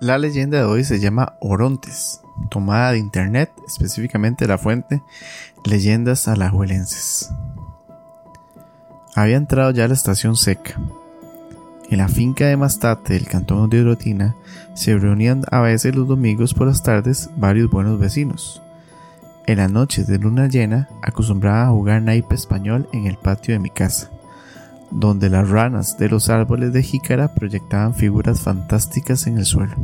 La leyenda de hoy se llama Orontes, tomada de internet, específicamente de la fuente Leyendas Alajuelenses. Había entrado ya la estación seca. En la finca de Mastate del cantón de Orotina se reunían a veces los domingos por las tardes varios buenos vecinos. En las noches de luna llena acostumbraba a jugar naipe español en el patio de mi casa, donde las ranas de los árboles de jícara proyectaban figuras fantásticas en el suelo.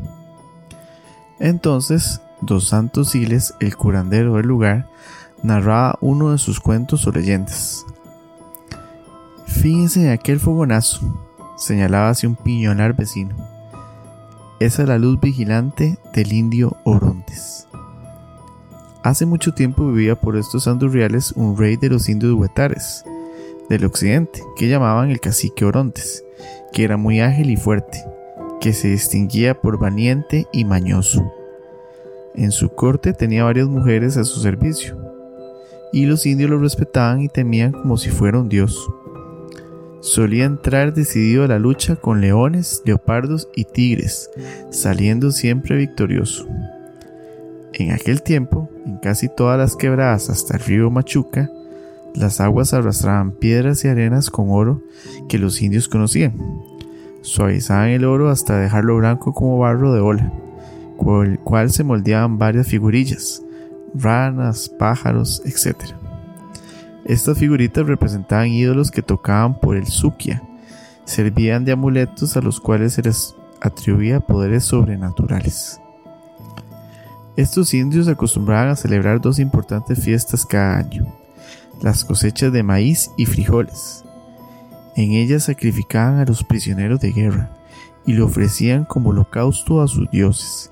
Entonces, Dos Santos Siles, el curandero del lugar, narraba uno de sus cuentos o leyendas. Fíjense en aquel fogonazo, señalaba hacia un piñonar vecino. Esa es la luz vigilante del indio Orontes. Hace mucho tiempo vivía por estos andurriales un rey de los indios huetares, del occidente, que llamaban el cacique Orontes, que era muy ágil y fuerte, que se distinguía por valiente y mañoso. En su corte tenía varias mujeres a su servicio, y los indios lo respetaban y temían como si fuera un dios. Solía entrar decidido a la lucha con leones, leopardos y tigres, saliendo siempre victorioso. En aquel tiempo, en casi todas las quebradas hasta el río Machuca, las aguas arrastraban piedras y arenas con oro que los indios conocían. Suavizaban el oro hasta dejarlo blanco como barro de ola, con el cual se moldeaban varias figurillas, ranas, pájaros, etc. Estas figuritas representaban ídolos que tocaban por el Sukia, servían de amuletos a los cuales se les atribuía poderes sobrenaturales. Estos indios acostumbraban a celebrar dos importantes fiestas cada año, las cosechas de maíz y frijoles. En ellas sacrificaban a los prisioneros de guerra y lo ofrecían como holocausto a sus dioses.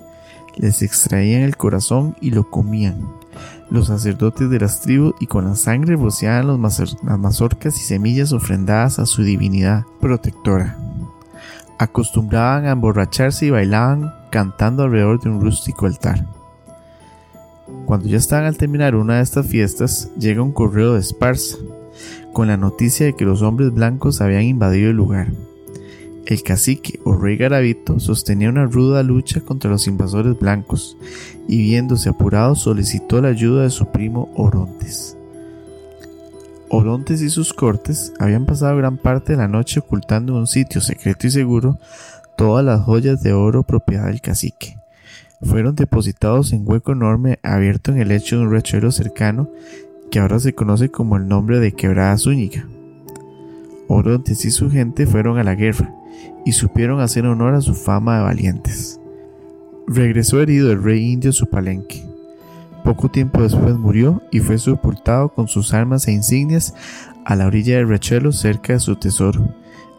Les extraían el corazón y lo comían, los sacerdotes de las tribus y con la sangre rociaban las mazorcas y semillas ofrendadas a su divinidad protectora. Acostumbraban a emborracharse y bailaban cantando alrededor de un rústico altar. Cuando ya estaban al terminar una de estas fiestas, llega un correo de Esparza, con la noticia de que los hombres blancos habían invadido el lugar. El cacique o rey Garavito sostenía una ruda lucha contra los invasores blancos y viéndose apurado solicitó la ayuda de su primo Orontes. Orontes y sus cortes habían pasado gran parte de la noche ocultando en un sitio secreto y seguro todas las joyas de oro propiedad del cacique. Fueron depositados en hueco enorme abierto en el lecho de un rechuelo cercano que ahora se conoce como el nombre de Quebrada Zúñiga. Orontes y su gente fueron a la guerra y supieron hacer honor a su fama de valientes. Regresó herido el rey indio a su palenque. Poco tiempo después murió y fue sepultado con sus armas e insignias a la orilla del rechuelo cerca de su tesoro,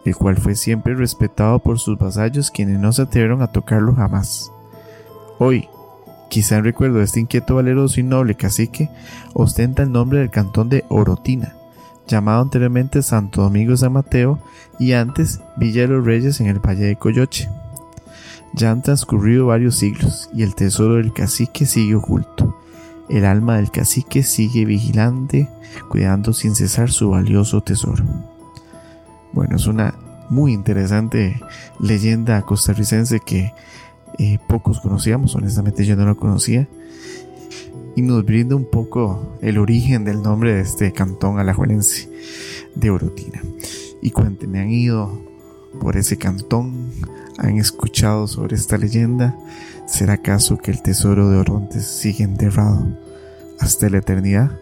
el cual fue siempre respetado por sus vasallos quienes no se atrevieron a tocarlo jamás. Hoy, quizá en recuerdo de este inquieto valeroso y noble cacique, ostenta el nombre del cantón de Orotina, llamado anteriormente Santo Domingo San Mateo y antes Villa de los Reyes en el Valle de Coyoche. Ya han transcurrido varios siglos y el tesoro del cacique sigue oculto. El alma del cacique sigue vigilante, cuidando sin cesar su valioso tesoro. Bueno, es una muy interesante leyenda costarricense que eh, pocos conocíamos, honestamente yo no lo conocía y nos brinda un poco el origen del nombre de este cantón alajuelense de Orotina. Y cuéntenme, ¿han ido por ese cantón? ¿Han escuchado sobre esta leyenda? ¿Será acaso que el tesoro de Orontes sigue enterrado hasta la eternidad?